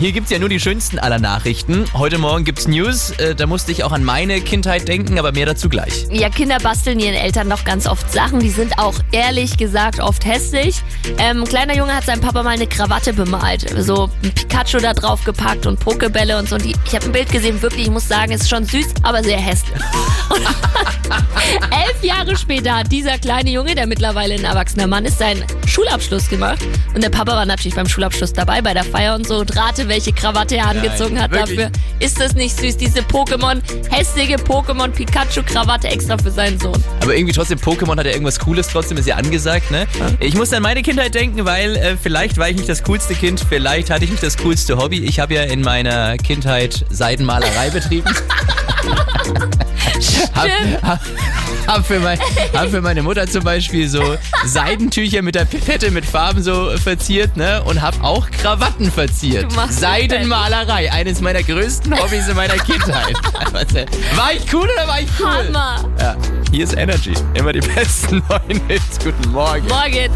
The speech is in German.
Hier gibt's ja nur die schönsten aller Nachrichten. Heute Morgen gibt's News, äh, da musste ich auch an meine Kindheit denken, aber mehr dazu gleich. Ja, Kinder basteln ihren Eltern noch ganz oft Sachen, die sind auch ehrlich gesagt oft hässlich. Ähm, ein kleiner Junge hat seinem Papa mal eine Krawatte bemalt, so ein Pikachu da drauf gepackt und Pokebälle und so. Und die, ich habe ein Bild gesehen, wirklich, ich muss sagen, ist schon süß, aber sehr hässlich. Elf Jahre später hat dieser kleine Junge, der mittlerweile ein erwachsener Mann ist, seinen Schulabschluss gemacht. Und der Papa war natürlich beim Schulabschluss dabei, bei der Feier und so. Und welche Krawatte er angezogen hat wirklich? dafür. Ist das nicht süß? Diese Pokémon, hässliche Pokémon Pikachu-Krawatte extra für seinen Sohn. Aber irgendwie trotzdem, Pokémon hat ja irgendwas Cooles, trotzdem ist ja angesagt, ne? Ich muss an meine Kindheit denken, weil äh, vielleicht war ich nicht das coolste Kind, vielleicht hatte ich nicht das coolste Hobby. Ich habe ja in meiner Kindheit Seidenmalerei betrieben. hab, hab, hab, für mein, hab für meine Mutter zum Beispiel so Seidentücher mit der Pipette mit Farben so verziert, ne? Und hab auch Krawatten verziert. Du machst Seidenmalerei, eines meiner größten Hobbys in meiner Kindheit. War ich cool oder war ich cool? Hammer! Ja, hier ist Energy. Immer die besten neuen Hits. Guten Morgen. Morgen!